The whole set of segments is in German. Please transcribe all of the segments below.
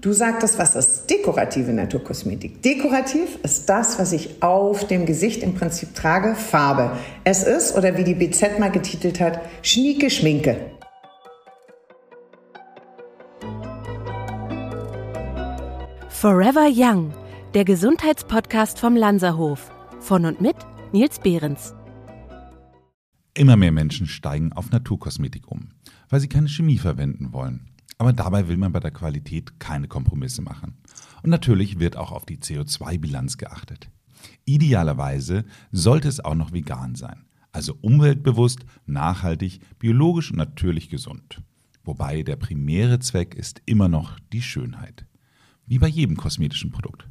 Du sagtest, was ist dekorative Naturkosmetik? Dekorativ ist das, was ich auf dem Gesicht im Prinzip trage, Farbe. Es ist, oder wie die BZ mal getitelt hat, schnieke Schminke. Forever Young, der Gesundheitspodcast vom Lanzerhof. Von und mit Nils Behrens. Immer mehr Menschen steigen auf Naturkosmetik um, weil sie keine Chemie verwenden wollen. Aber dabei will man bei der Qualität keine Kompromisse machen. Und natürlich wird auch auf die CO2-Bilanz geachtet. Idealerweise sollte es auch noch vegan sein. Also umweltbewusst, nachhaltig, biologisch und natürlich gesund. Wobei der primäre Zweck ist immer noch die Schönheit. Wie bei jedem kosmetischen Produkt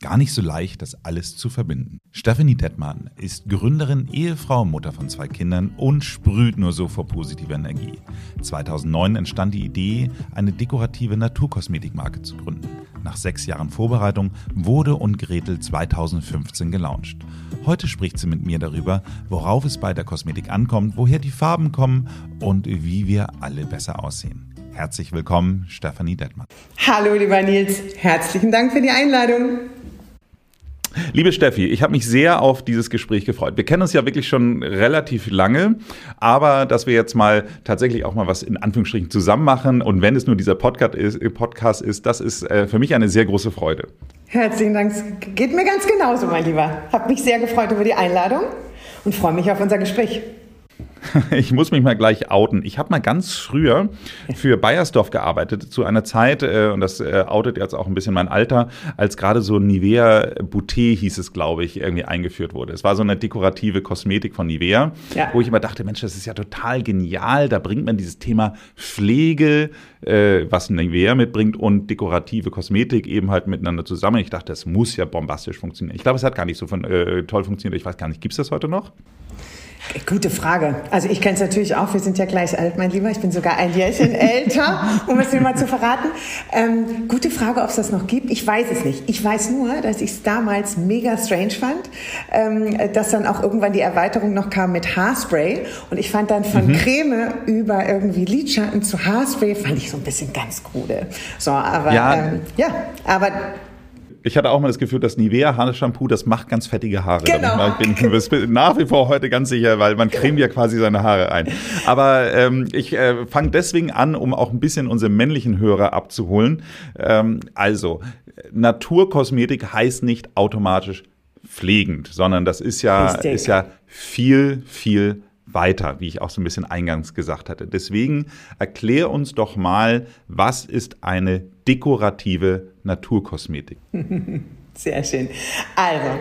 gar nicht so leicht, das alles zu verbinden. Stephanie Detmann ist Gründerin, Ehefrau, Mutter von zwei Kindern und sprüht nur so vor positiver Energie. 2009 entstand die Idee, eine dekorative Naturkosmetikmarke zu gründen. Nach sechs Jahren Vorbereitung wurde und Gretel 2015 gelauncht. Heute spricht sie mit mir darüber, worauf es bei der Kosmetik ankommt, woher die Farben kommen und wie wir alle besser aussehen. Herzlich willkommen, Stephanie Detmann. Hallo, lieber Nils. Herzlichen Dank für die Einladung. Liebe Steffi, ich habe mich sehr auf dieses Gespräch gefreut. Wir kennen uns ja wirklich schon relativ lange, aber dass wir jetzt mal tatsächlich auch mal was in Anführungsstrichen zusammen machen und wenn es nur dieser Podcast ist, Podcast ist das ist äh, für mich eine sehr große Freude. Herzlichen Dank. Geht mir ganz genauso, mein Lieber. Hab mich sehr gefreut über die Einladung und freue mich auf unser Gespräch. Ich muss mich mal gleich outen. Ich habe mal ganz früher für Bayersdorf gearbeitet, zu einer Zeit, äh, und das äh, outet jetzt auch ein bisschen mein Alter, als gerade so Nivea Boutet hieß es, glaube ich, irgendwie eingeführt wurde. Es war so eine dekorative Kosmetik von Nivea, ja. wo ich immer dachte, Mensch, das ist ja total genial. Da bringt man dieses Thema Pflege, äh, was Nivea mitbringt, und dekorative Kosmetik eben halt miteinander zusammen. Ich dachte, das muss ja bombastisch funktionieren. Ich glaube, es hat gar nicht so von, äh, toll funktioniert. Ich weiß gar nicht, gibt es das heute noch? Gute Frage. Also ich kenne es natürlich auch, wir sind ja gleich alt, mein Lieber. Ich bin sogar ein Jährchen älter, um es dir mal zu verraten. Ähm, gute Frage, ob es das noch gibt. Ich weiß es nicht. Ich weiß nur, dass ich es damals mega strange fand, ähm, dass dann auch irgendwann die Erweiterung noch kam mit Haarspray. Und ich fand dann von mhm. Creme über irgendwie Lidschatten zu Haarspray, fand ich so ein bisschen ganz krude. So, aber ja, ähm, ja aber ich hatte auch mal das Gefühl, dass Nivea Haarshampoo, das macht ganz fettige Haare. Genau. Ich bin nach wie vor heute ganz sicher, weil man cremt ja quasi seine Haare ein. Aber ähm, ich äh, fange deswegen an, um auch ein bisschen unsere männlichen Hörer abzuholen. Ähm, also, Naturkosmetik heißt nicht automatisch pflegend, sondern das ist ja, ist ja viel, viel weiter, wie ich auch so ein bisschen eingangs gesagt hatte. Deswegen erklär uns doch mal, was ist eine dekorative Naturkosmetik? Sehr schön. Also,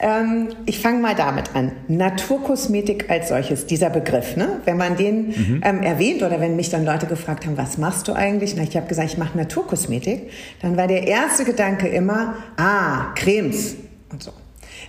ähm, ich fange mal damit an. Naturkosmetik als solches, dieser Begriff, ne? wenn man den mhm. ähm, erwähnt oder wenn mich dann Leute gefragt haben, was machst du eigentlich? Na, ich habe gesagt, ich mache Naturkosmetik. Dann war der erste Gedanke immer, ah, Cremes und so.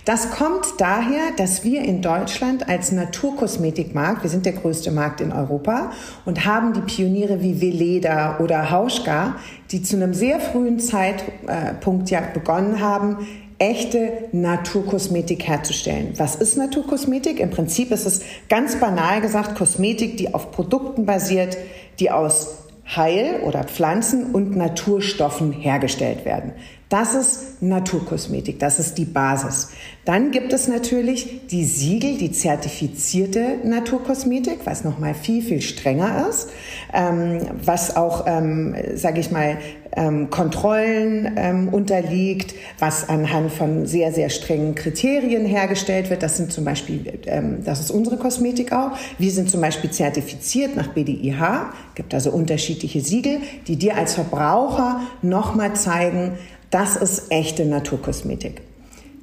Das kommt daher, dass wir in Deutschland als Naturkosmetikmarkt, wir sind der größte Markt in Europa und haben die Pioniere wie Veleda oder Hauschka, die zu einem sehr frühen Zeitpunkt ja begonnen haben, echte Naturkosmetik herzustellen. Was ist Naturkosmetik? Im Prinzip ist es ganz banal gesagt Kosmetik, die auf Produkten basiert, die aus Heil- oder Pflanzen- und Naturstoffen hergestellt werden. Das ist Naturkosmetik, das ist die Basis. Dann gibt es natürlich die Siegel, die zertifizierte Naturkosmetik, was nochmal viel, viel strenger ist, ähm, was auch, ähm, sage ich mal, ähm, Kontrollen ähm, unterliegt, was anhand von sehr, sehr strengen Kriterien hergestellt wird. Das sind zum Beispiel, ähm, das ist unsere Kosmetik auch. Wir sind zum Beispiel zertifiziert nach BDIH, gibt also unterschiedliche Siegel, die dir als Verbraucher nochmal zeigen, das ist echte Naturkosmetik.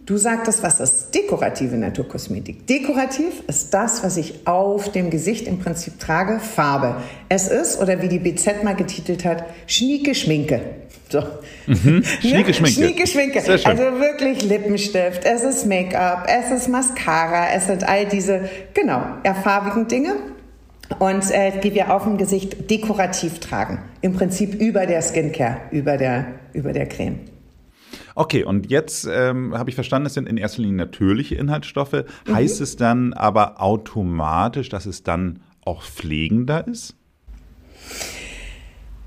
Du sagtest, was ist dekorative Naturkosmetik? Dekorativ ist das, was ich auf dem Gesicht im Prinzip trage, Farbe. Es ist, oder wie die BZ mal getitelt hat, schnieke Schminke. So. Mhm. Schnieke Schminke. Schnieke Schminke. Also wirklich Lippenstift, es ist Make-up, es ist Mascara, es sind all diese, genau, erfarbigen Dinge. Und äh, die wir auf dem Gesicht dekorativ tragen. Im Prinzip über der Skincare, über der, über der Creme. Okay, und jetzt ähm, habe ich verstanden, es sind in erster Linie natürliche Inhaltsstoffe. Mhm. Heißt es dann aber automatisch, dass es dann auch pflegender ist?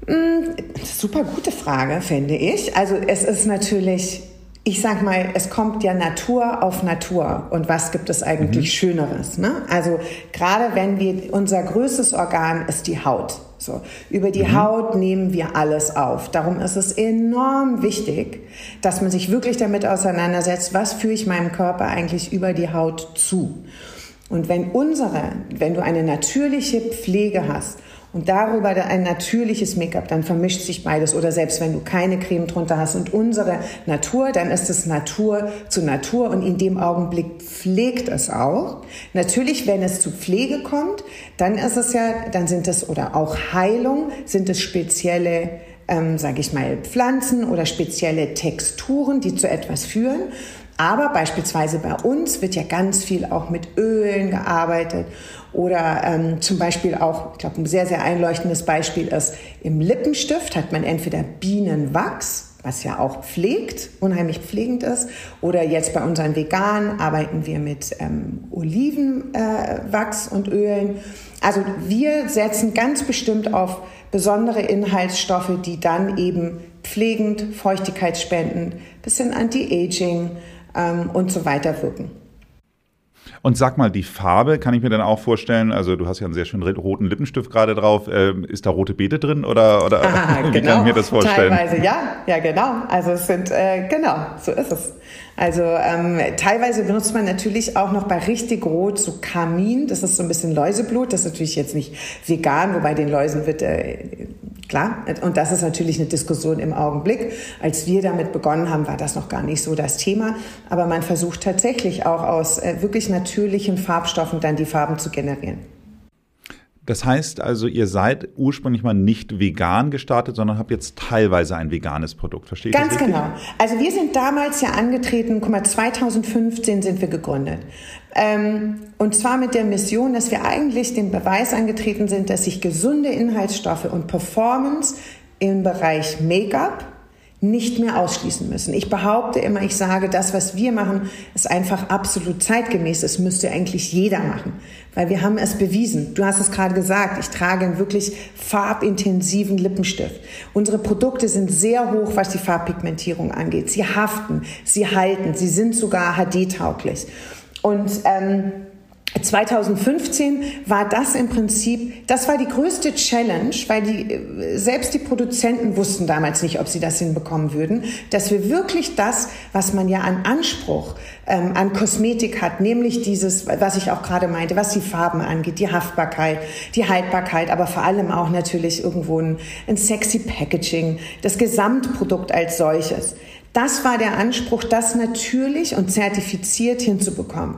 Hm, super gute Frage, finde ich. Also es ist natürlich ich sag mal, es kommt ja Natur auf Natur. Und was gibt es eigentlich mhm. Schöneres? Ne? Also gerade wenn wir, unser größtes Organ ist die Haut. So, über die mhm. Haut nehmen wir alles auf. Darum ist es enorm wichtig, dass man sich wirklich damit auseinandersetzt, was führe ich meinem Körper eigentlich über die Haut zu. Und wenn unsere, wenn du eine natürliche Pflege hast und darüber ein natürliches Make-up, dann vermischt sich beides. Oder selbst wenn du keine Creme drunter hast und unsere Natur, dann ist es Natur zu Natur und in dem Augenblick pflegt es auch. Natürlich, wenn es zu Pflege kommt, dann ist es ja, dann sind es, oder auch Heilung, sind es spezielle ähm, sage ich mal, Pflanzen oder spezielle Texturen, die zu etwas führen. Aber beispielsweise bei uns wird ja ganz viel auch mit Ölen gearbeitet oder ähm, zum Beispiel auch, ich glaube, ein sehr, sehr einleuchtendes Beispiel ist, im Lippenstift hat man entweder Bienenwachs, was ja auch pflegt, unheimlich pflegend ist, oder jetzt bei unseren Veganen arbeiten wir mit ähm, Olivenwachs äh, und Ölen. Also wir setzen ganz bestimmt auf besondere Inhaltsstoffe, die dann eben pflegend, feuchtigkeitsspendend, bisschen Anti-Aging, ähm, und so weiter wirken. Und sag mal, die Farbe kann ich mir dann auch vorstellen, also du hast ja einen sehr schönen roten Lippenstift gerade drauf, äh, ist da rote Beete drin oder, oder ah, wie genau. kann ich mir das vorstellen? Teilweise ja, ja genau, also es sind, äh, genau, so ist es. Also ähm, teilweise benutzt man natürlich auch noch bei richtig rot so Kamin, das ist so ein bisschen Läuseblut, das ist natürlich jetzt nicht vegan, wobei den Läusen wird äh, klar. Und das ist natürlich eine Diskussion im Augenblick. Als wir damit begonnen haben, war das noch gar nicht so das Thema. Aber man versucht tatsächlich auch aus äh, wirklich natürlichen Farbstoffen dann die Farben zu generieren. Das heißt also, ihr seid ursprünglich mal nicht vegan gestartet, sondern habt jetzt teilweise ein veganes Produkt. Verstehe ich Ganz das genau. Also wir sind damals ja angetreten, guck mal, 2015 sind wir gegründet. Ähm, und zwar mit der Mission, dass wir eigentlich den Beweis angetreten sind, dass sich gesunde Inhaltsstoffe und Performance im Bereich Make-up nicht mehr ausschließen müssen. Ich behaupte immer, ich sage, das, was wir machen, ist einfach absolut zeitgemäß. Es müsste eigentlich jeder machen, weil wir haben es bewiesen. Du hast es gerade gesagt, ich trage einen wirklich farbintensiven Lippenstift. Unsere Produkte sind sehr hoch, was die Farbpigmentierung angeht. Sie haften, sie halten, sie sind sogar HD-tauglich. Und ähm, 2015 war das im Prinzip, das war die größte Challenge, weil die, äh, selbst die Produzenten wussten damals nicht, ob sie das hinbekommen würden, dass wir wirklich das, was man ja an Anspruch ähm, an Kosmetik hat, nämlich dieses, was ich auch gerade meinte, was die Farben angeht, die Haftbarkeit, die Haltbarkeit, aber vor allem auch natürlich irgendwo ein, ein sexy Packaging, das Gesamtprodukt als solches. Das war der Anspruch, das natürlich und zertifiziert hinzubekommen.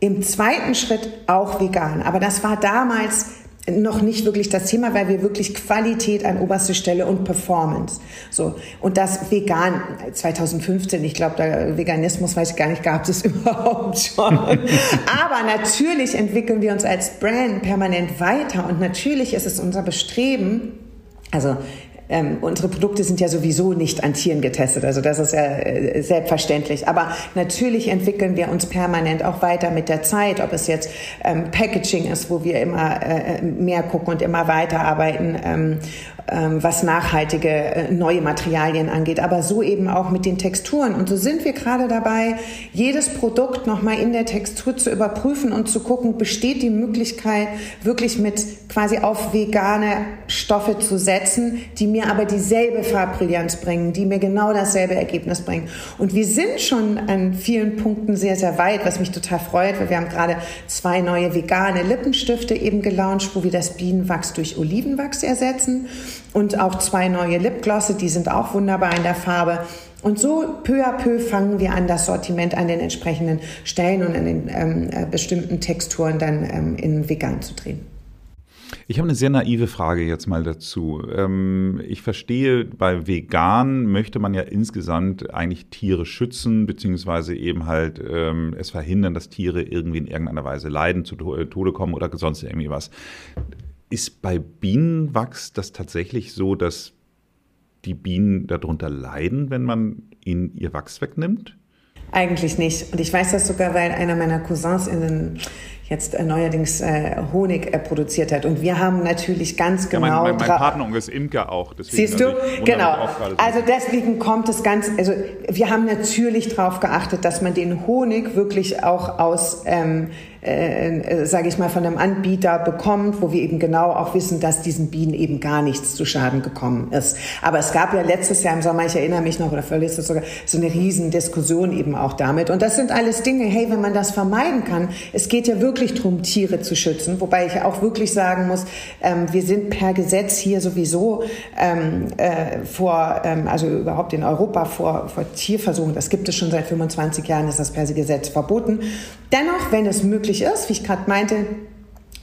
Im zweiten Schritt auch vegan. Aber das war damals noch nicht wirklich das Thema, weil wir wirklich Qualität an oberste Stelle und Performance. So. Und das vegan 2015, ich glaube, der Veganismus, weiß ich gar nicht, gab es überhaupt schon. Aber natürlich entwickeln wir uns als Brand permanent weiter und natürlich ist es unser Bestreben, also ähm, unsere Produkte sind ja sowieso nicht an Tieren getestet, also das ist ja äh, selbstverständlich. Aber natürlich entwickeln wir uns permanent auch weiter mit der Zeit, ob es jetzt ähm, Packaging ist, wo wir immer äh, mehr gucken und immer weiter arbeiten, ähm, ähm, was nachhaltige äh, neue Materialien angeht, aber so eben auch mit den Texturen. Und so sind wir gerade dabei, jedes Produkt nochmal in der Textur zu überprüfen und zu gucken, besteht die Möglichkeit, wirklich mit quasi auf vegane Stoffe zu setzen, die mir aber dieselbe Farbbrillanz bringen, die mir genau dasselbe Ergebnis bringen. Und wir sind schon an vielen Punkten sehr, sehr weit, was mich total freut, weil wir haben gerade zwei neue vegane Lippenstifte eben gelauncht, wo wir das Bienenwachs durch Olivenwachs ersetzen und auch zwei neue Lipglosse, die sind auch wunderbar in der Farbe. Und so peu à peu fangen wir an, das Sortiment an den entsprechenden Stellen und an den ähm, äh, bestimmten Texturen dann ähm, in vegan zu drehen. Ich habe eine sehr naive Frage jetzt mal dazu. Ähm, ich verstehe, bei vegan möchte man ja insgesamt eigentlich Tiere schützen, beziehungsweise eben halt ähm, es verhindern, dass Tiere irgendwie in irgendeiner Weise leiden, zu Tode kommen oder sonst irgendwie was. Ist bei Bienenwachs das tatsächlich so, dass die Bienen darunter leiden, wenn man ihnen ihr Wachs wegnimmt? Eigentlich nicht. Und ich weiß das sogar, weil einer meiner Cousins in den jetzt äh, neuerdings äh, Honig äh, produziert hat. Und wir haben natürlich ganz genau. Ja, mein, mein, mein Partner ist Imker auch. Siehst du? Genau. Also deswegen kommt es ganz, also wir haben natürlich darauf geachtet, dass man den Honig wirklich auch aus ähm, äh, äh sage ich mal, von einem Anbieter bekommt, wo wir eben genau auch wissen, dass diesen Bienen eben gar nichts zu Schaden gekommen ist. Aber es gab ja letztes Jahr im Sommer, ich erinnere mich noch, oder vorletztes sogar, so eine riesen Diskussion eben auch damit. Und das sind alles Dinge, hey, wenn man das vermeiden kann, es geht ja wirklich darum, Tiere zu schützen, wobei ich auch wirklich sagen muss, ähm, wir sind per Gesetz hier sowieso ähm, äh, vor, ähm, also überhaupt in Europa vor, vor Tierversuchen, das gibt es schon seit 25 Jahren, ist das per Gesetz verboten. Dennoch, wenn es möglich ist, wie ich gerade meinte,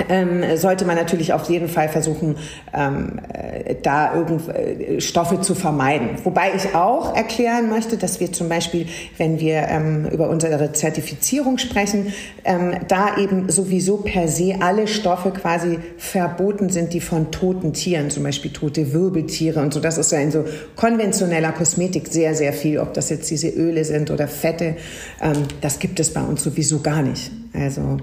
ähm, sollte man natürlich auf jeden Fall versuchen, ähm, äh, da irgend äh, Stoffe zu vermeiden. Wobei ich auch erklären möchte, dass wir zum Beispiel, wenn wir ähm, über unsere Zertifizierung sprechen, ähm, da eben sowieso per se alle Stoffe quasi verboten sind, die von toten Tieren, zum Beispiel tote Wirbeltiere und so. Das ist ja in so konventioneller Kosmetik sehr, sehr viel, ob das jetzt diese Öle sind oder Fette. Ähm, das gibt es bei uns sowieso gar nicht. Also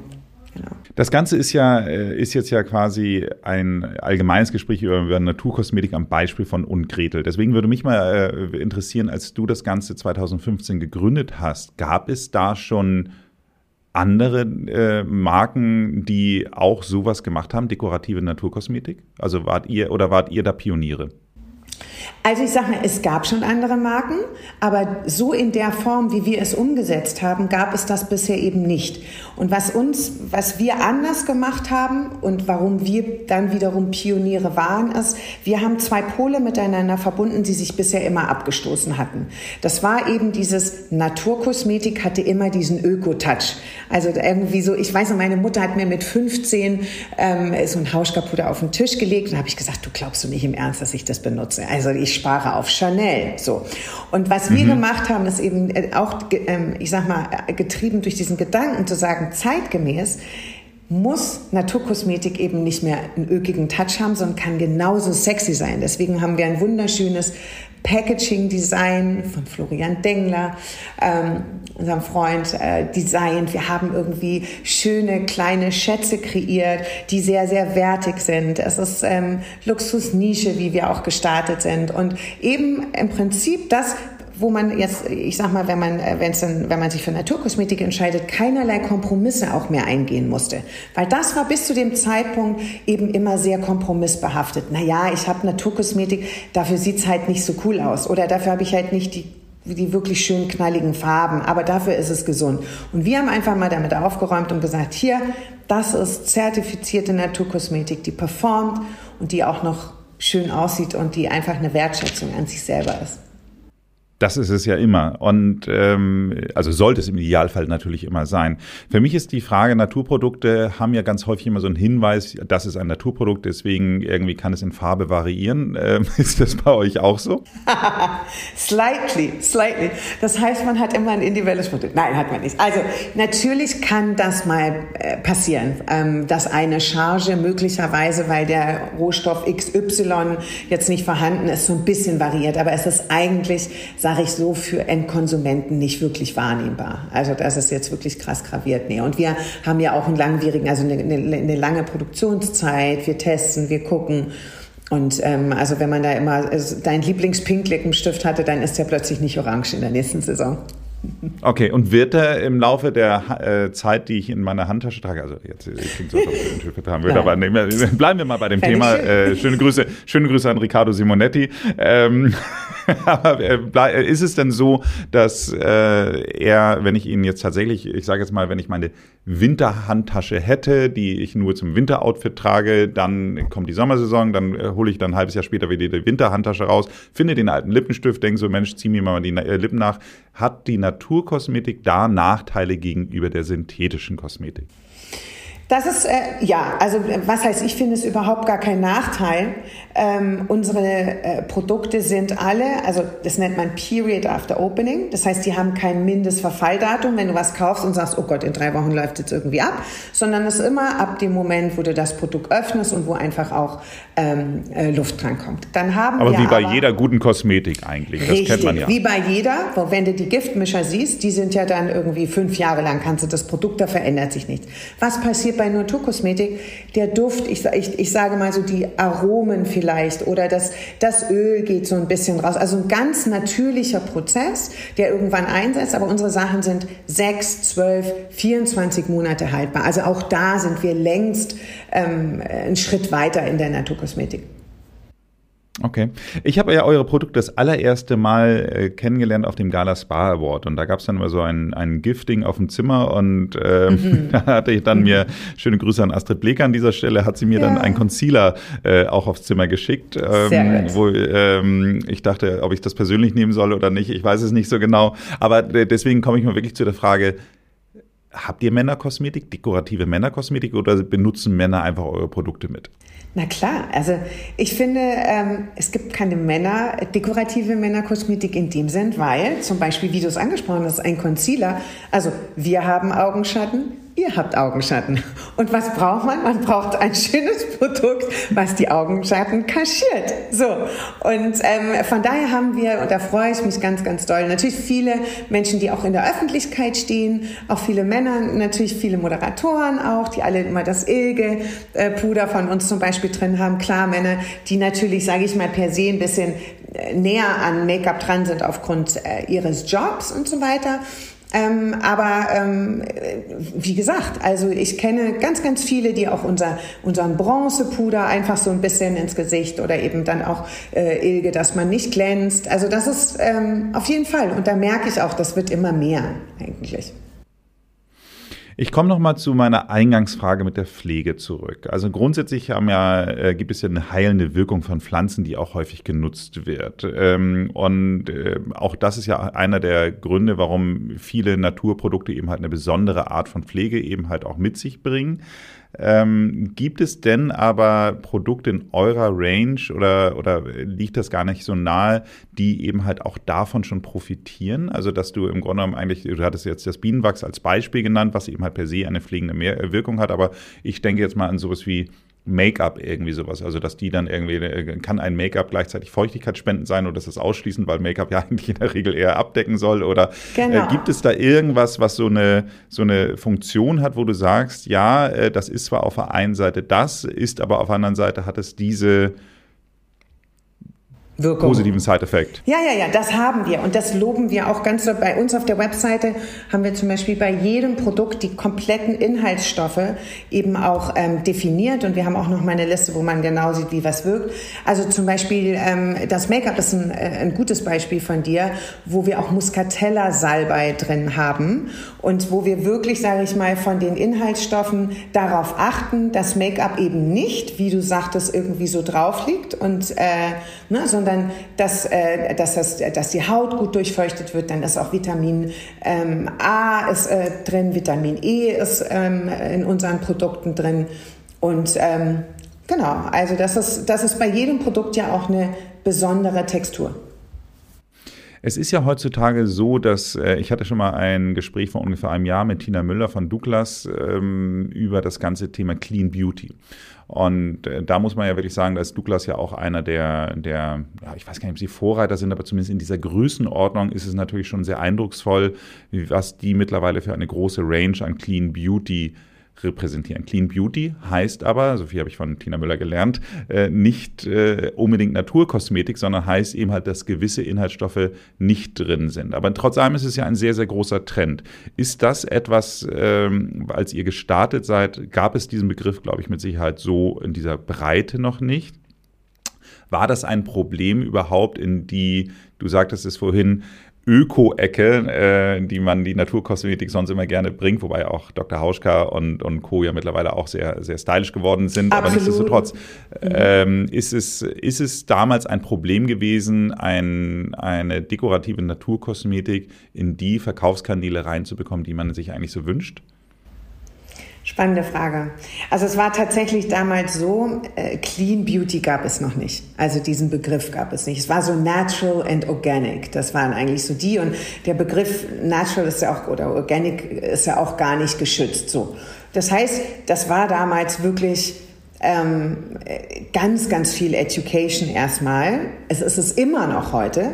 Genau. Das Ganze ist ja, äh, ist jetzt ja quasi ein allgemeines Gespräch über, Naturkosmetik am Beispiel von Ungretel. Deswegen würde mich mal äh, interessieren, als du das Ganze 2015 gegründet hast, gab es da schon andere äh, Marken, die auch sowas gemacht haben, dekorative Naturkosmetik? Also wart ihr oder wart ihr da Pioniere? Also ich sage mal, es gab schon andere Marken, aber so in der Form, wie wir es umgesetzt haben, gab es das bisher eben nicht. Und was uns, was wir anders gemacht haben und warum wir dann wiederum Pioniere waren, ist, wir haben zwei Pole miteinander verbunden, die sich bisher immer abgestoßen hatten. Das war eben dieses Naturkosmetik hatte immer diesen Öko-Touch. Also irgendwie so, ich weiß noch, meine Mutter hat mir mit 15 ähm, so ein Hauschkapuder auf den Tisch gelegt und habe ich gesagt, du glaubst du nicht im Ernst, dass ich das benutze. Also ich spare auf Chanel. So. Und was wir mhm. gemacht haben, ist eben äh, auch, ähm, ich sag mal, äh, getrieben durch diesen Gedanken zu sagen, zeitgemäß, muss Naturkosmetik eben nicht mehr einen ökigen Touch haben, sondern kann genauso sexy sein. Deswegen haben wir ein wunderschönes Packaging-Design von Florian Dengler, ähm, unserem Freund, äh, designt. Wir haben irgendwie schöne kleine Schätze kreiert, die sehr, sehr wertig sind. Es ist ähm, Luxusnische, wie wir auch gestartet sind. Und eben im Prinzip das, wo man jetzt, ich sag mal, wenn man, äh, wenn's dann, wenn man sich für Naturkosmetik entscheidet, keinerlei Kompromisse auch mehr eingehen musste. Weil das war bis zu dem Zeitpunkt eben immer sehr kompromissbehaftet. Naja, ich habe Naturkosmetik, dafür sieht's halt nicht so cool aus. Oder dafür habe ich halt nicht die die wirklich schön knalligen Farben, aber dafür ist es gesund. Und wir haben einfach mal damit aufgeräumt und gesagt, hier, das ist zertifizierte Naturkosmetik, die performt und die auch noch schön aussieht und die einfach eine Wertschätzung an sich selber ist. Das ist es ja immer. Und ähm, also sollte es im Idealfall natürlich immer sein. Für mich ist die Frage, Naturprodukte haben ja ganz häufig immer so einen Hinweis, das ist ein Naturprodukt, deswegen irgendwie kann es in Farbe variieren. Ähm, ist das bei euch auch so? slightly, slightly. Das heißt, man hat immer ein individuelles Produkt. Nein, hat man nicht. Also natürlich kann das mal äh, passieren, ähm, dass eine Charge möglicherweise, weil der Rohstoff XY jetzt nicht vorhanden ist, so ein bisschen variiert. Aber es ist eigentlich, sage ich so, für Endkonsumenten nicht wirklich wahrnehmbar. Also das ist jetzt wirklich krass graviert. Nee. Und wir haben ja auch einen langwierigen, also eine, eine, eine lange Produktionszeit. Wir testen, wir gucken. Und ähm, also wenn man da immer also dein Lieblingspinklippenstift hatte, dann ist der plötzlich nicht orange in der nächsten Saison. Okay, und wird er im Laufe der äh, Zeit, die ich in meiner Handtasche trage, also jetzt klingt so, ob ich haben würde, aber nee, bleiben wir mal bei dem Fänd Thema. Äh, schöne Grüße, schöne Grüße an Riccardo Simonetti. Ähm, aber äh, ist es denn so, dass äh, er, wenn ich ihn jetzt tatsächlich, ich sage jetzt mal, wenn ich meine Winterhandtasche hätte, die ich nur zum Winteroutfit trage, dann kommt die Sommersaison, dann äh, hole ich dann ein halbes Jahr später wieder die Winterhandtasche raus, finde den alten Lippenstift, denke so, Mensch, zieh mir mal die äh, Lippen nach. Hat die Naturkosmetik da Nachteile gegenüber der synthetischen Kosmetik? Das ist, äh, ja, also was heißt, ich finde es überhaupt gar kein Nachteil. Ähm, unsere äh, Produkte sind alle, also das nennt man Period After Opening. Das heißt, die haben kein Mindestverfalldatum, wenn du was kaufst und sagst, oh Gott, in drei Wochen läuft es irgendwie ab, sondern es ist immer ab dem Moment, wo du das Produkt öffnest und wo einfach auch ähm, äh, Luft dran kommt. Dann haben aber wir wie bei aber, jeder guten Kosmetik eigentlich, das richtig, kennt man ja. Wie bei jeder, wo, wenn du die Giftmischer siehst, die sind ja dann irgendwie fünf Jahre lang, kannst du das Produkt, da verändert sich nichts. Was passiert bei Naturkosmetik? Der Duft, ich, ich, ich sage mal so die Aromen vielleicht oder das, das Öl geht so ein bisschen raus. Also ein ganz natürlicher Prozess, der irgendwann einsetzt, aber unsere Sachen sind sechs, zwölf, 24 Monate haltbar. Also auch da sind wir längst ähm, einen Schritt weiter in der Naturkosmetik. Okay. Ich habe ja eure Produkte das allererste Mal äh, kennengelernt auf dem Gala Spa Award und da gab es dann immer so ein, ein Gifting auf dem Zimmer und äh, mhm. da hatte ich dann mhm. mir, schöne Grüße an Astrid Bleker an dieser Stelle, hat sie mir ja. dann einen Concealer äh, auch aufs Zimmer geschickt, ähm, wo ähm, ich dachte, ob ich das persönlich nehmen soll oder nicht, ich weiß es nicht so genau, aber deswegen komme ich mal wirklich zu der Frage, Habt ihr Männerkosmetik, dekorative Männerkosmetik oder benutzen Männer einfach eure Produkte mit? Na klar, also ich finde, ähm, es gibt keine Männer, dekorative Männerkosmetik in dem Sinn, weil zum Beispiel, wie du es angesprochen hast, ein Concealer, also wir haben Augenschatten, Ihr habt Augenschatten. Und was braucht man? Man braucht ein schönes Produkt, was die Augenschatten kaschiert. So. Und ähm, von daher haben wir, und da freue ich mich ganz, ganz doll, natürlich viele Menschen, die auch in der Öffentlichkeit stehen, auch viele Männer, natürlich viele Moderatoren auch, die alle immer das Ilge-Puder von uns zum Beispiel drin haben. Klar, Männer, die natürlich, sage ich mal, per se ein bisschen äh, näher an Make-up dran sind aufgrund äh, ihres Jobs und so weiter. Ähm, aber ähm, wie gesagt, also ich kenne ganz, ganz viele, die auch unser, unseren Bronzepuder einfach so ein bisschen ins Gesicht oder eben dann auch äh, Ilge, dass man nicht glänzt. Also das ist ähm, auf jeden Fall. Und da merke ich auch, das wird immer mehr eigentlich. Ich komme noch mal zu meiner Eingangsfrage mit der Pflege zurück. Also grundsätzlich haben ja, äh, gibt es ja eine heilende Wirkung von Pflanzen, die auch häufig genutzt wird. Ähm, und äh, auch das ist ja einer der Gründe, warum viele Naturprodukte eben halt eine besondere Art von Pflege eben halt auch mit sich bringen. Ähm, gibt es denn aber Produkte in eurer Range oder, oder liegt das gar nicht so nahe, die eben halt auch davon schon profitieren? Also, dass du im Grunde genommen eigentlich, du hattest jetzt das Bienenwachs als Beispiel genannt, was eben halt per se eine pflegende Wirkung hat, aber ich denke jetzt mal an sowas wie Make-up irgendwie sowas. Also, dass die dann irgendwie, äh, kann ein Make-up gleichzeitig Feuchtigkeitsspenden sein oder ist das ausschließen, weil Make-up ja eigentlich in der Regel eher abdecken soll? Oder äh, genau. äh, gibt es da irgendwas, was so eine, so eine Funktion hat, wo du sagst, ja, äh, das ist zwar auf der einen Seite das, ist aber auf der anderen Seite hat es diese Wirkung. positiven Side-Effekt. Ja, ja, ja, das haben wir und das loben wir auch ganz so. Bei uns auf der Webseite haben wir zum Beispiel bei jedem Produkt die kompletten Inhaltsstoffe eben auch ähm, definiert und wir haben auch noch mal eine Liste, wo man genau sieht, wie was wirkt. Also zum Beispiel ähm, das Make-up ist ein, äh, ein gutes Beispiel von dir, wo wir auch Muscatella-Salbei drin haben und wo wir wirklich, sage ich mal, von den Inhaltsstoffen darauf achten, dass Make-up eben nicht, wie du sagtest, irgendwie so drauf liegt und äh, ne, sondern sondern dass, äh, dass, das, dass die Haut gut durchfeuchtet wird. Dann ist auch Vitamin ähm, A ist, äh, drin, Vitamin E ist ähm, in unseren Produkten drin. Und ähm, genau, also das ist, das ist bei jedem Produkt ja auch eine besondere Textur. Es ist ja heutzutage so, dass äh, ich hatte schon mal ein Gespräch vor ungefähr einem Jahr mit Tina Müller von Douglas ähm, über das ganze Thema Clean Beauty. Und äh, da muss man ja wirklich sagen, da ist Douglas ja auch einer der, der ja, ich weiß gar nicht, ob sie Vorreiter sind, aber zumindest in dieser Größenordnung ist es natürlich schon sehr eindrucksvoll, was die mittlerweile für eine große Range an Clean Beauty repräsentieren. Clean Beauty heißt aber, so viel habe ich von Tina Müller gelernt, äh, nicht äh, unbedingt Naturkosmetik, sondern heißt eben halt, dass gewisse Inhaltsstoffe nicht drin sind. Aber trotz allem ist es ja ein sehr, sehr großer Trend. Ist das etwas, ähm, als ihr gestartet seid, gab es diesen Begriff, glaube ich, mit Sicherheit so in dieser Breite noch nicht? War das ein Problem überhaupt in die, du sagtest es vorhin, Öko-Ecke, äh, die man die Naturkosmetik sonst immer gerne bringt, wobei auch Dr. Hauschka und, und Co. ja mittlerweile auch sehr, sehr stylisch geworden sind. Absolut. Aber nichtsdestotrotz ähm, ist, es, ist es damals ein Problem gewesen, ein, eine dekorative Naturkosmetik in die Verkaufskanäle reinzubekommen, die man sich eigentlich so wünscht? Spannende Frage. Also es war tatsächlich damals so, äh, Clean Beauty gab es noch nicht. Also diesen Begriff gab es nicht. Es war so Natural and Organic. Das waren eigentlich so die. Und der Begriff Natural ist ja auch, oder Organic ist ja auch gar nicht geschützt. So. Das heißt, das war damals wirklich ähm, ganz, ganz viel Education erstmal. Es ist es immer noch heute.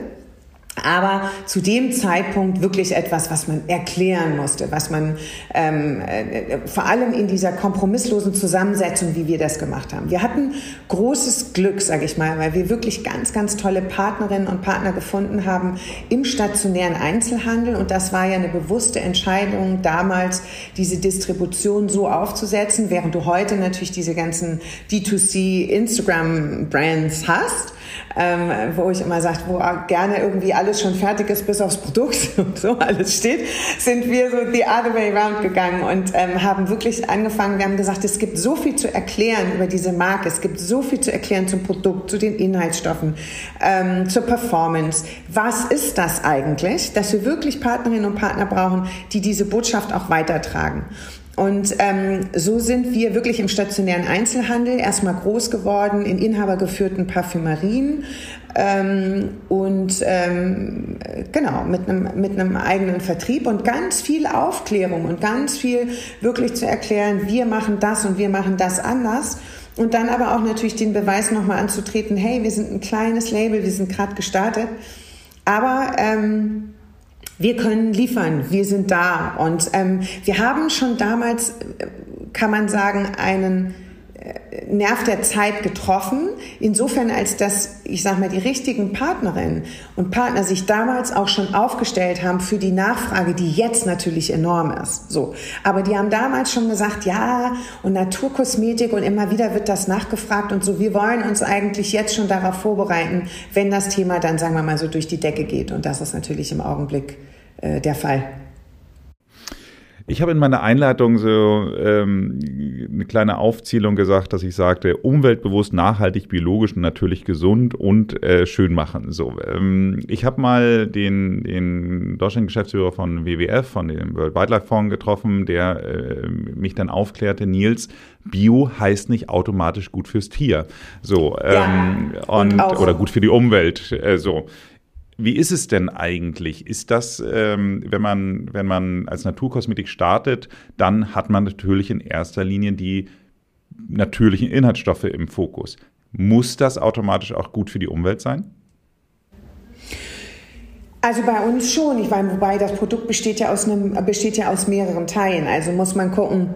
Aber zu dem Zeitpunkt wirklich etwas, was man erklären musste, was man ähm, äh, vor allem in dieser kompromisslosen Zusammensetzung, wie wir das gemacht haben. Wir hatten großes Glück, sage ich mal, weil wir wirklich ganz, ganz tolle Partnerinnen und Partner gefunden haben im stationären Einzelhandel. Und das war ja eine bewusste Entscheidung damals, diese Distribution so aufzusetzen, während du heute natürlich diese ganzen D2C Instagram-Brands hast ähm, wo ich immer sage, wo gerne irgendwie alles schon fertig ist, bis aufs Produkt und so alles steht, sind wir so the other way around gegangen und ähm, haben wirklich angefangen, wir haben gesagt, es gibt so viel zu erklären über diese Marke, es gibt so viel zu erklären zum Produkt, zu den Inhaltsstoffen, ähm, zur Performance. Was ist das eigentlich, dass wir wirklich Partnerinnen und Partner brauchen, die diese Botschaft auch weitertragen? Und ähm, so sind wir wirklich im stationären Einzelhandel erstmal groß geworden, in inhabergeführten Parfümerien ähm, und ähm, genau mit einem, mit einem eigenen Vertrieb und ganz viel Aufklärung und ganz viel wirklich zu erklären, wir machen das und wir machen das anders. Und dann aber auch natürlich den Beweis nochmal anzutreten, hey, wir sind ein kleines Label, wir sind gerade gestartet. Aber ähm, wir können liefern, wir sind da. Und ähm, wir haben schon damals, äh, kann man sagen, einen Nerv der Zeit getroffen, insofern als dass, ich sage mal, die richtigen Partnerinnen und Partner sich damals auch schon aufgestellt haben für die Nachfrage, die jetzt natürlich enorm ist. So. Aber die haben damals schon gesagt, ja, und Naturkosmetik und immer wieder wird das nachgefragt und so. Wir wollen uns eigentlich jetzt schon darauf vorbereiten, wenn das Thema dann, sagen wir mal, so durch die Decke geht. Und das ist natürlich im Augenblick äh, der Fall. Ich habe in meiner Einleitung so ähm, eine kleine Aufzählung gesagt, dass ich sagte, umweltbewusst, nachhaltig, biologisch und natürlich gesund und äh, schön machen. So, ähm, ich habe mal den, den Deutschland-Geschäftsführer von WWF, von dem World Wildlife Fonds getroffen, der äh, mich dann aufklärte, Nils, Bio heißt nicht automatisch gut fürs Tier. So, ähm, ja, und, und oder gut für die Umwelt. Äh, so. Wie ist es denn eigentlich? Ist das, ähm, wenn man, wenn man als Naturkosmetik startet, dann hat man natürlich in erster Linie die natürlichen Inhaltsstoffe im Fokus. Muss das automatisch auch gut für die Umwelt sein? Also bei uns schon. Ich meine, wobei das Produkt besteht ja aus einem, besteht ja aus mehreren Teilen. Also muss man gucken,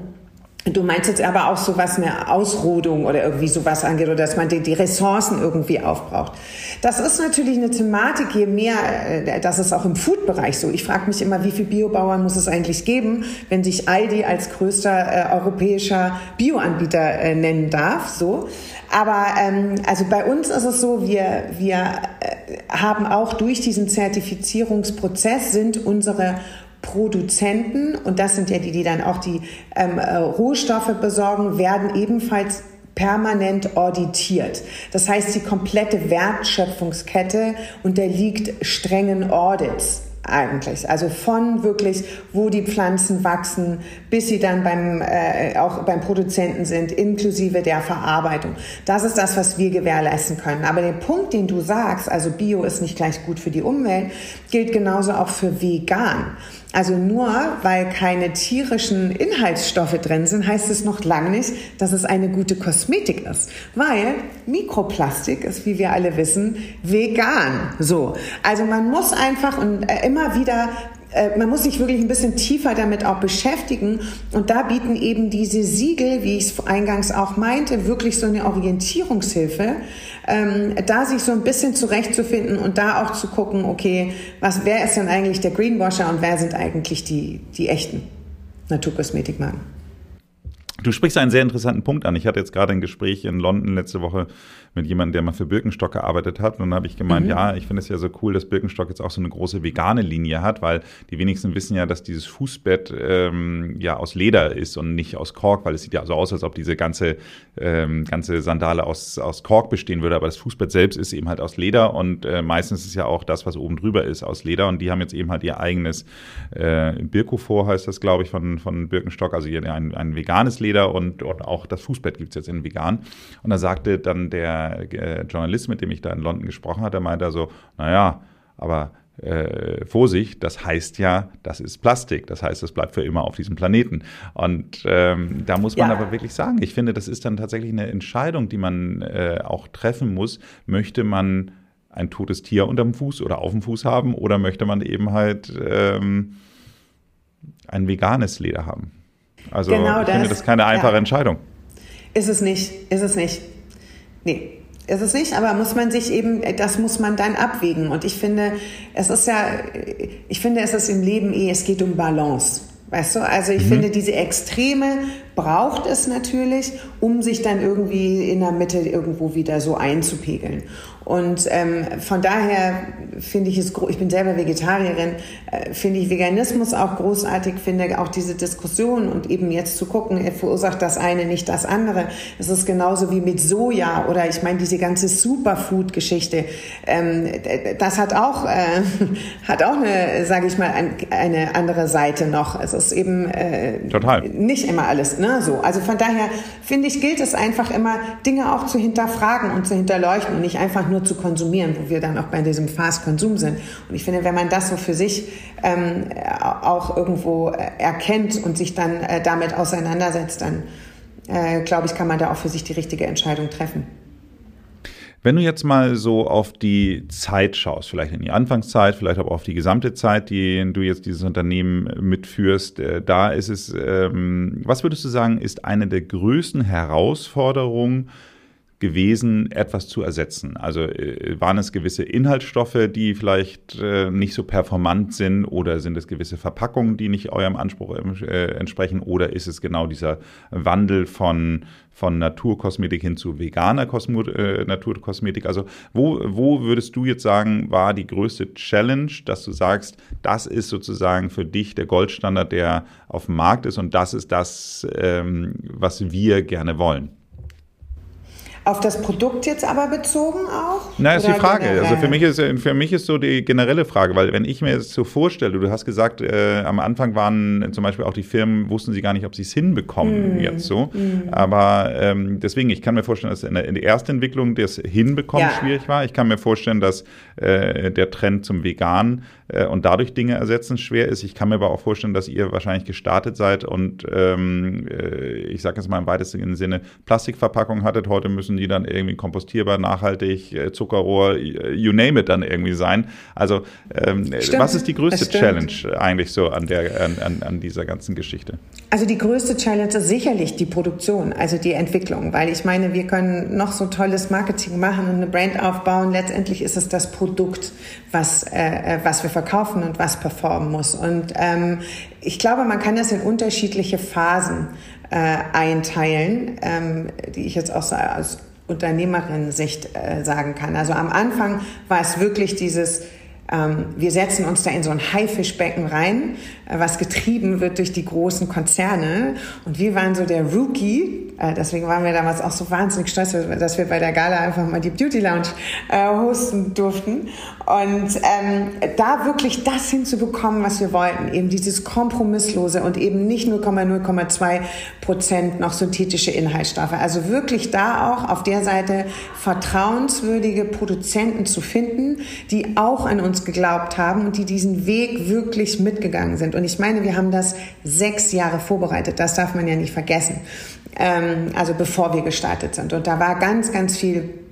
Du meinst jetzt aber auch so was eine Ausrodung oder irgendwie sowas angeht oder dass man die, die Ressourcen irgendwie aufbraucht. Das ist natürlich eine Thematik, je mehr, äh, das ist auch im Food-Bereich so. Ich frage mich immer, wie viel Biobauern muss es eigentlich geben, wenn sich Aldi als größter äh, europäischer Bioanbieter äh, nennen darf, so. Aber ähm, also bei uns ist es so, wir, wir äh, haben auch durch diesen Zertifizierungsprozess sind unsere Produzenten, und das sind ja die, die dann auch die ähm, äh, Rohstoffe besorgen, werden ebenfalls permanent auditiert. Das heißt, die komplette Wertschöpfungskette unterliegt strengen Audits eigentlich. Also von wirklich, wo die Pflanzen wachsen, bis sie dann beim, äh, auch beim Produzenten sind, inklusive der Verarbeitung. Das ist das, was wir gewährleisten können. Aber der Punkt, den du sagst, also Bio ist nicht gleich gut für die Umwelt, gilt genauso auch für vegan. Also nur weil keine tierischen Inhaltsstoffe drin sind, heißt es noch lange nicht, dass es eine gute Kosmetik ist. Weil Mikroplastik ist, wie wir alle wissen, vegan. So. Also man muss einfach und äh, immer wieder äh, man muss sich wirklich ein bisschen tiefer damit auch beschäftigen. Und da bieten eben diese Siegel, wie ich es eingangs auch meinte, wirklich so eine Orientierungshilfe, ähm, da sich so ein bisschen zurechtzufinden und da auch zu gucken, okay, was, wer ist denn eigentlich der Greenwasher und wer sind eigentlich die, die echten Naturkosmetikmarken? Du sprichst einen sehr interessanten Punkt an. Ich hatte jetzt gerade ein Gespräch in London letzte Woche mit jemandem, der mal für Birkenstock gearbeitet hat. Und dann habe ich gemeint, mhm. ja, ich finde es ja so cool, dass Birkenstock jetzt auch so eine große vegane Linie hat, weil die wenigsten wissen ja, dass dieses Fußbett ähm, ja aus Leder ist und nicht aus Kork, weil es sieht ja so aus, als ob diese ganze, ähm, ganze Sandale aus, aus Kork bestehen würde. Aber das Fußbett selbst ist eben halt aus Leder und äh, meistens ist ja auch das, was oben drüber ist, aus Leder. Und die haben jetzt eben halt ihr eigenes äh, Birkofor, heißt das, glaube ich, von, von Birkenstock, also ein, ein veganes Leder Leder und, und auch das Fußbett gibt es jetzt in vegan. Und da sagte dann der äh, Journalist, mit dem ich da in London gesprochen hatte, meinte er so, naja, aber äh, Vorsicht, das heißt ja, das ist Plastik. Das heißt, es bleibt für immer auf diesem Planeten. Und ähm, da muss man ja. aber wirklich sagen, ich finde, das ist dann tatsächlich eine Entscheidung, die man äh, auch treffen muss. Möchte man ein totes Tier unterm Fuß oder auf dem Fuß haben oder möchte man eben halt ähm, ein veganes Leder haben? Also genau ich das. finde, das ist keine einfache ja. Entscheidung. Ist es nicht, ist es nicht. Nee, ist es nicht, aber muss man sich eben, das muss man dann abwägen. Und ich finde, es ist ja, ich finde, es ist im Leben eh, es geht um Balance. Weißt du, also ich mhm. finde, diese Extreme braucht es natürlich, um sich dann irgendwie in der Mitte irgendwo wieder so einzupegeln. Und ähm, von daher finde ich es, ich bin selber Vegetarierin, äh, finde ich Veganismus auch großartig, finde auch diese Diskussion und eben jetzt zu gucken, verursacht das eine nicht das andere. Es ist genauso wie mit Soja oder ich meine diese ganze Superfood-Geschichte. Ähm, das hat auch, äh, hat auch eine, sage ich mal, ein, eine andere Seite noch. Es ist eben äh, Total. nicht immer alles ne, so. Also von daher finde ich, gilt es einfach immer, Dinge auch zu hinterfragen und zu hinterleuchten und nicht einfach nur zu konsumieren, wo wir dann auch bei diesem Fast-Konsum sind. Und ich finde, wenn man das so für sich ähm, auch irgendwo äh, erkennt und sich dann äh, damit auseinandersetzt, dann äh, glaube ich, kann man da auch für sich die richtige Entscheidung treffen. Wenn du jetzt mal so auf die Zeit schaust, vielleicht in die Anfangszeit, vielleicht aber auf die gesamte Zeit, die du jetzt dieses Unternehmen mitführst, äh, da ist es, ähm, was würdest du sagen, ist eine der größten Herausforderungen gewesen, etwas zu ersetzen? Also äh, waren es gewisse Inhaltsstoffe, die vielleicht äh, nicht so performant sind oder sind es gewisse Verpackungen, die nicht eurem Anspruch äh, entsprechen oder ist es genau dieser Wandel von, von Naturkosmetik hin zu veganer Kosmo äh, Naturkosmetik? Also wo, wo würdest du jetzt sagen, war die größte Challenge, dass du sagst, das ist sozusagen für dich der Goldstandard, der auf dem Markt ist und das ist das, ähm, was wir gerne wollen? Auf das Produkt jetzt aber bezogen auch? Na, ist die Frage. Generell? Also für mich ist für mich ist so die generelle Frage, weil wenn ich mir jetzt so vorstelle, du hast gesagt, äh, am Anfang waren zum Beispiel auch die Firmen, wussten sie gar nicht, ob sie es hinbekommen mm. jetzt so. Mm. Aber ähm, deswegen, ich kann mir vorstellen, dass in der, in der ersten Entwicklung das Hinbekommen ja. schwierig war. Ich kann mir vorstellen, dass äh, der Trend zum Vegan äh, und dadurch Dinge ersetzen schwer ist. Ich kann mir aber auch vorstellen, dass ihr wahrscheinlich gestartet seid und ähm, äh, ich sage jetzt mal im weitesten Sinne Plastikverpackung hattet. Heute müssen die dann irgendwie kompostierbar, nachhaltig, äh, Zuckerrohr, you name it dann irgendwie sein. Also ähm, was ist die größte Challenge eigentlich so an, der, an, an dieser ganzen Geschichte? Also die größte Challenge ist sicherlich die Produktion, also die Entwicklung, weil ich meine, wir können noch so tolles Marketing machen und eine Brand aufbauen. Letztendlich ist es das Produkt, was, äh, was wir verkaufen und was performen muss. Und ähm, ich glaube, man kann das in unterschiedliche Phasen äh, einteilen, ähm, die ich jetzt auch so aus Unternehmerin-Sicht äh, sagen kann. Also am Anfang war es wirklich dieses ähm, wir setzen uns da in so ein Haifischbecken rein, äh, was getrieben wird durch die großen Konzerne. Und wir waren so der Rookie. Äh, deswegen waren wir damals auch so wahnsinnig stolz, dass wir bei der Gala einfach mal die Beauty Lounge äh, hosten durften. Und ähm, da wirklich das hinzubekommen, was wir wollten, eben dieses Kompromisslose und eben nicht 0,0,2 Prozent noch synthetische Inhaltsstoffe. Also wirklich da auch auf der Seite vertrauenswürdige Produzenten zu finden, die auch an uns geglaubt haben und die diesen Weg wirklich mitgegangen sind. Und ich meine, wir haben das sechs Jahre vorbereitet. Das darf man ja nicht vergessen. Ähm, also bevor wir gestartet sind. Und da war ganz, ganz viel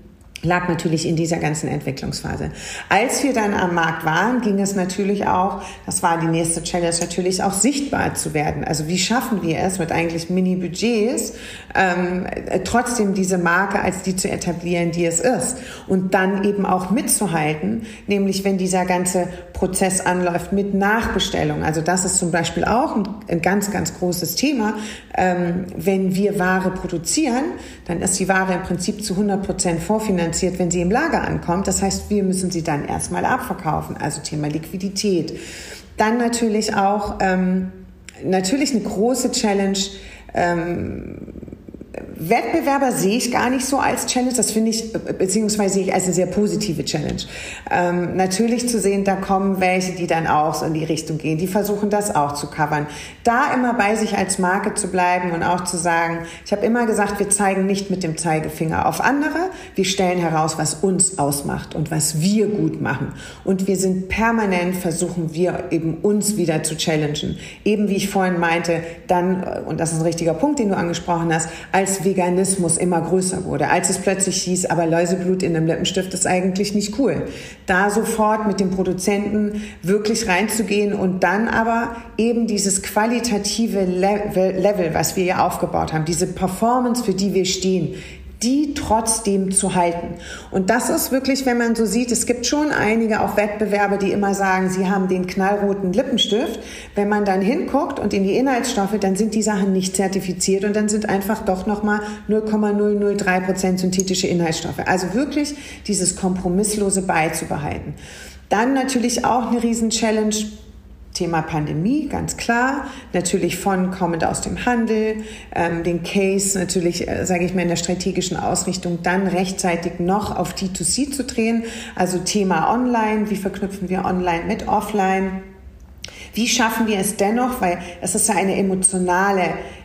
lag natürlich in dieser ganzen Entwicklungsphase. Als wir dann am Markt waren, ging es natürlich auch, das war die nächste Challenge, natürlich auch sichtbar zu werden. Also wie schaffen wir es mit eigentlich Mini-Budgets, ähm, trotzdem diese Marke als die zu etablieren, die es ist. Und dann eben auch mitzuhalten, nämlich wenn dieser ganze Prozess anläuft mit Nachbestellung. Also das ist zum Beispiel auch ein, ein ganz, ganz großes Thema. Ähm, wenn wir Ware produzieren, dann ist die Ware im Prinzip zu 100 Prozent vorfinanziert, wenn sie im Lager ankommt. Das heißt, wir müssen sie dann erstmal abverkaufen, also Thema Liquidität. Dann natürlich auch, ähm, natürlich eine große Challenge, ähm, Wettbewerber sehe ich gar nicht so als Challenge, das finde ich, beziehungsweise sehe ich als eine sehr positive Challenge. Ähm, natürlich zu sehen, da kommen welche, die dann auch so in die Richtung gehen, die versuchen das auch zu covern. Da immer bei sich als Marke zu bleiben und auch zu sagen, ich habe immer gesagt, wir zeigen nicht mit dem Zeigefinger auf andere, wir stellen heraus, was uns ausmacht und was wir gut machen. Und wir sind permanent, versuchen wir eben uns wieder zu challengen. Eben wie ich vorhin meinte, dann, und das ist ein richtiger Punkt, den du angesprochen hast, als Veganismus immer größer wurde, als es plötzlich hieß, aber Läuseblut in einem Lippenstift ist eigentlich nicht cool. Da sofort mit dem Produzenten wirklich reinzugehen und dann aber eben dieses qualitative Level, was wir ja aufgebaut haben, diese Performance, für die wir stehen, die trotzdem zu halten. Und das ist wirklich, wenn man so sieht, es gibt schon einige auch Wettbewerbe, die immer sagen, sie haben den knallroten Lippenstift. Wenn man dann hinguckt und in die Inhaltsstoffe, dann sind die Sachen nicht zertifiziert und dann sind einfach doch nochmal 0,003 Prozent synthetische Inhaltsstoffe. Also wirklich dieses Kompromisslose beizubehalten. Dann natürlich auch eine Riesen-Challenge Thema Pandemie, ganz klar. Natürlich von kommend aus dem Handel, ähm, den Case natürlich, äh, sage ich mal, in der strategischen Ausrichtung dann rechtzeitig noch auf D2C zu drehen. Also Thema Online, wie verknüpfen wir Online mit Offline? Wie schaffen wir es dennoch, weil es ist ja eine emotionale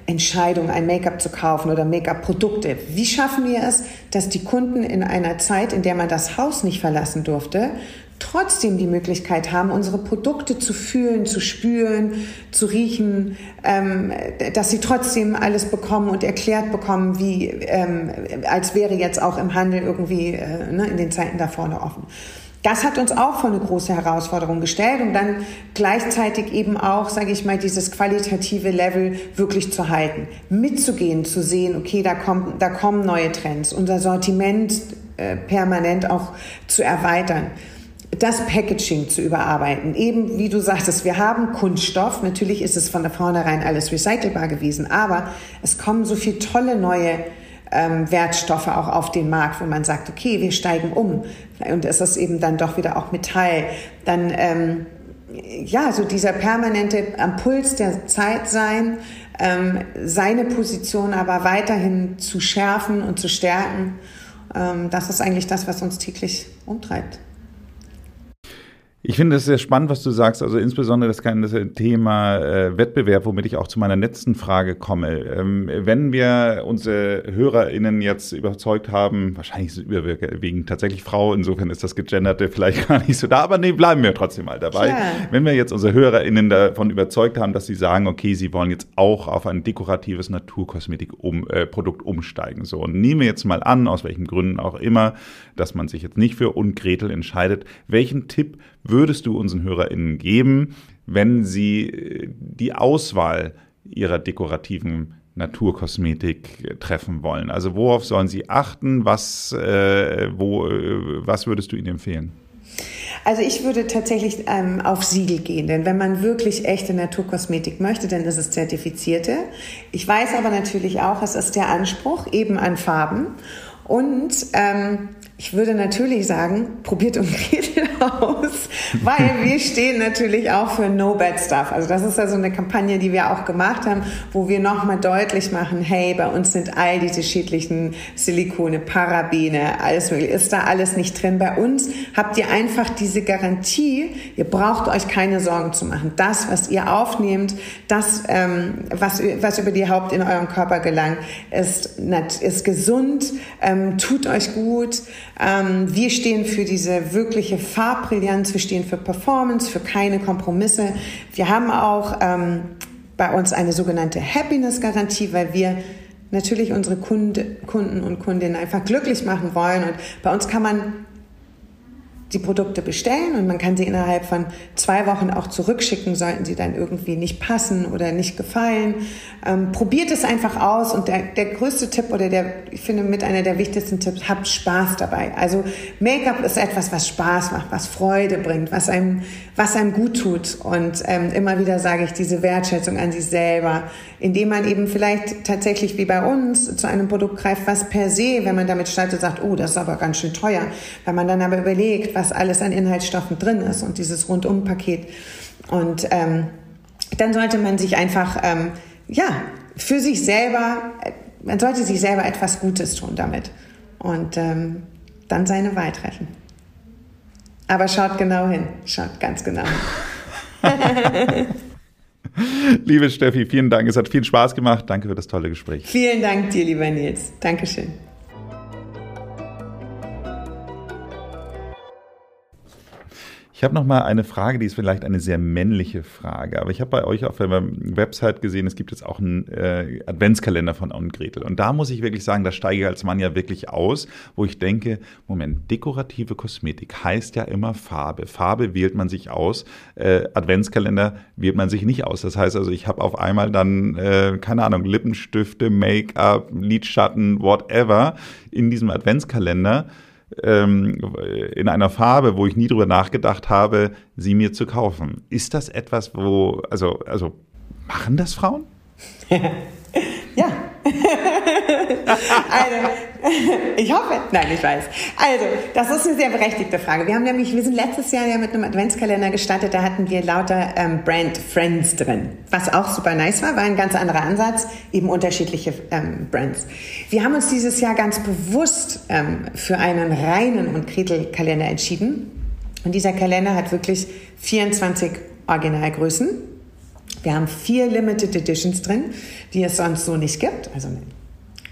Entscheidung, ein Make-up zu kaufen oder Make-up-Produkte. Wie schaffen wir es, dass die Kunden in einer Zeit, in der man das Haus nicht verlassen durfte, trotzdem die Möglichkeit haben, unsere Produkte zu fühlen, zu spüren, zu riechen, ähm, dass sie trotzdem alles bekommen und erklärt bekommen, wie ähm, als wäre jetzt auch im Handel irgendwie äh, ne, in den Zeiten da vorne offen. Das hat uns auch vor eine große Herausforderung gestellt und dann gleichzeitig eben auch, sage ich mal, dieses qualitative Level wirklich zu halten, mitzugehen, zu sehen, okay, da, kommt, da kommen neue Trends, unser Sortiment äh, permanent auch zu erweitern das Packaging zu überarbeiten. Eben, wie du sagtest, wir haben Kunststoff. Natürlich ist es von der vornherein alles recycelbar gewesen, aber es kommen so viele tolle neue ähm, Wertstoffe auch auf den Markt, wo man sagt, okay, wir steigen um. Und es ist eben dann doch wieder auch Metall. Dann, ähm, ja, so dieser permanente Impuls der Zeit sein, ähm, seine Position aber weiterhin zu schärfen und zu stärken. Ähm, das ist eigentlich das, was uns täglich umtreibt. Ich finde es sehr spannend, was du sagst, also insbesondere das ganze Thema äh, Wettbewerb, womit ich auch zu meiner letzten Frage komme. Ähm, wenn wir unsere HörerInnen jetzt überzeugt haben, wahrscheinlich ist es überwiegend tatsächlich Frau, insofern ist das Gegenderte vielleicht gar nicht so da, aber nee, bleiben wir trotzdem mal dabei. Ja. Wenn wir jetzt unsere HörerInnen davon überzeugt haben, dass sie sagen, okay, sie wollen jetzt auch auf ein dekoratives Naturkosmetikprodukt um, äh, umsteigen. So, und nehmen wir jetzt mal an, aus welchen Gründen auch immer, dass man sich jetzt nicht für Ungretel entscheidet. Welchen Tipp würdest du unseren HörerInnen geben, wenn sie äh, die Auswahl ihrer dekorativen Naturkosmetik treffen wollen? Also worauf sollen sie achten? Was, äh, wo, äh, was würdest du ihnen empfehlen? Also ich würde tatsächlich ähm, auf Siegel gehen, denn wenn man wirklich echte Naturkosmetik möchte, dann ist es zertifizierte. Ich weiß aber natürlich auch, es ist der Anspruch eben an Farben und ähm, ich würde natürlich sagen, probiert Umgedel aus, weil wir stehen natürlich auch für No Bad Stuff. Also das ist ja so eine Kampagne, die wir auch gemacht haben, wo wir nochmal deutlich machen, hey, bei uns sind all diese schädlichen Silikone, Parabene, alles mögliche, ist da alles nicht drin. Bei uns habt ihr einfach diese Garantie, ihr braucht euch keine Sorgen zu machen. Das, was ihr aufnehmt, das, ähm, was, was über die Haupt in eurem Körper gelangt, ist, ist gesund, ähm, tut euch gut, wir stehen für diese wirkliche Farbbrillanz, wir stehen für Performance, für keine Kompromisse. Wir haben auch ähm, bei uns eine sogenannte Happiness-Garantie, weil wir natürlich unsere Kunde, Kunden und Kundinnen einfach glücklich machen wollen. Und bei uns kann man die Produkte bestellen und man kann sie innerhalb von zwei Wochen auch zurückschicken, sollten sie dann irgendwie nicht passen oder nicht gefallen. Ähm, probiert es einfach aus und der, der größte Tipp oder der, ich finde mit einer der wichtigsten Tipps, habt Spaß dabei. Also Make-up ist etwas, was Spaß macht, was Freude bringt, was einem, was einem gut tut und ähm, immer wieder sage ich diese Wertschätzung an sich selber, indem man eben vielleicht tatsächlich wie bei uns zu einem Produkt greift, was per se, wenn man damit startet, sagt, oh, das ist aber ganz schön teuer, weil man dann aber überlegt, was alles an Inhaltsstoffen drin ist und dieses Rundum-Paket. Und ähm, dann sollte man sich einfach, ähm, ja, für sich selber, man sollte sich selber etwas Gutes tun damit und ähm, dann seine Wahl treffen. Aber schaut genau hin, schaut ganz genau hin. Liebe Steffi, vielen Dank. Es hat viel Spaß gemacht. Danke für das tolle Gespräch. Vielen Dank dir, lieber Nils. Dankeschön. Ich habe noch mal eine Frage, die ist vielleicht eine sehr männliche Frage, aber ich habe bei euch auf der Website gesehen, es gibt jetzt auch einen äh, Adventskalender von Anne Gretel und da muss ich wirklich sagen, da steige ich als Mann ja wirklich aus, wo ich denke, Moment, dekorative Kosmetik heißt ja immer Farbe. Farbe wählt man sich aus, äh, Adventskalender wählt man sich nicht aus. Das heißt also, ich habe auf einmal dann äh, keine Ahnung, Lippenstifte, Make-up, Lidschatten, whatever in diesem Adventskalender ähm, in einer Farbe, wo ich nie drüber nachgedacht habe, sie mir zu kaufen. Ist das etwas, wo, also, also machen das Frauen? ja. Also, ich hoffe, nein, ich weiß. Also, das ist eine sehr berechtigte Frage. Wir haben nämlich, wir sind letztes Jahr ja mit einem Adventskalender gestartet, da hatten wir lauter ähm, Brand Friends drin. Was auch super nice war, war ein ganz anderer Ansatz, eben unterschiedliche ähm, Brands. Wir haben uns dieses Jahr ganz bewusst ähm, für einen reinen und Gretel-Kalender entschieden. Und dieser Kalender hat wirklich 24 Originalgrößen. Wir haben vier Limited Editions drin, die es sonst so nicht gibt. Also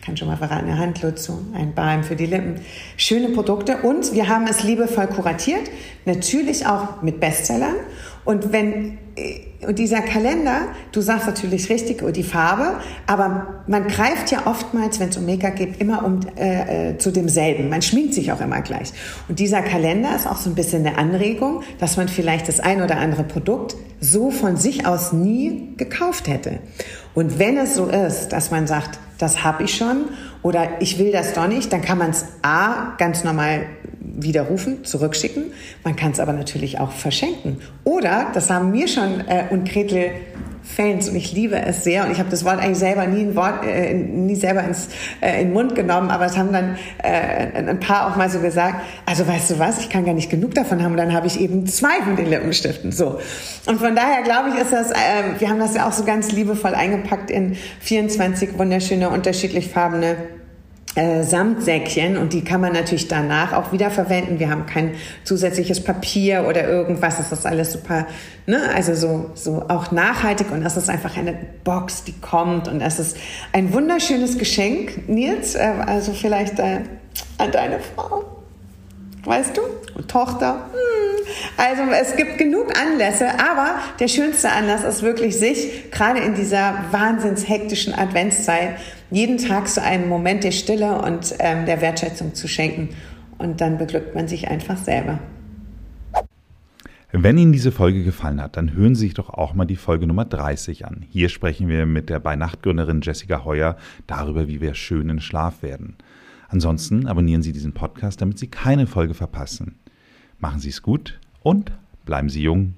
kann schon mal verraten, eine Handlotion, ein Balm für die Lippen. Schöne Produkte und wir haben es liebevoll kuratiert, natürlich auch mit Bestsellern. Und wenn und dieser Kalender, du sagst natürlich richtig, die Farbe, aber man greift ja oftmals, wenn es um Make-up geht, immer um, äh, äh, zu demselben. Man schminkt sich auch immer gleich. Und dieser Kalender ist auch so ein bisschen eine Anregung, dass man vielleicht das ein oder andere Produkt so von sich aus nie gekauft hätte. Und wenn es so ist, dass man sagt, das habe ich schon oder ich will das doch nicht, dann kann man es A ganz normal widerrufen, zurückschicken. Man kann es aber natürlich auch verschenken. Oder, das haben mir schon äh, und Gretel Fans und ich liebe es sehr und ich habe das Wort eigentlich selber nie, ein Wort, äh, nie selber ins, äh, in den Mund genommen, aber es haben dann äh, ein paar auch mal so gesagt, also weißt du was, ich kann gar nicht genug davon haben und dann habe ich eben zwei von den Lippenstiften. So. Und von daher glaube ich, ist das, äh, wir haben das ja auch so ganz liebevoll eingepackt in 24 wunderschöne, unterschiedlich farbene äh, Samtsäckchen und die kann man natürlich danach auch wieder verwenden. Wir haben kein zusätzliches Papier oder irgendwas. Das ist alles super, ne? also so, so auch nachhaltig und das ist einfach eine Box, die kommt und das ist ein wunderschönes Geschenk, Nils, äh, also vielleicht äh, an deine Frau, weißt du, und Tochter. Hm. Also es gibt genug Anlässe, aber der schönste Anlass ist wirklich sich, gerade in dieser wahnsinns hektischen Adventszeit, jeden Tag so einen Moment der Stille und ähm, der Wertschätzung zu schenken. Und dann beglückt man sich einfach selber. Wenn Ihnen diese Folge gefallen hat, dann hören Sie sich doch auch mal die Folge Nummer 30 an. Hier sprechen wir mit der Bei-Nacht-Gründerin Jessica Heuer darüber, wie wir schön in Schlaf werden. Ansonsten abonnieren Sie diesen Podcast, damit Sie keine Folge verpassen. Machen Sie es gut und bleiben Sie jung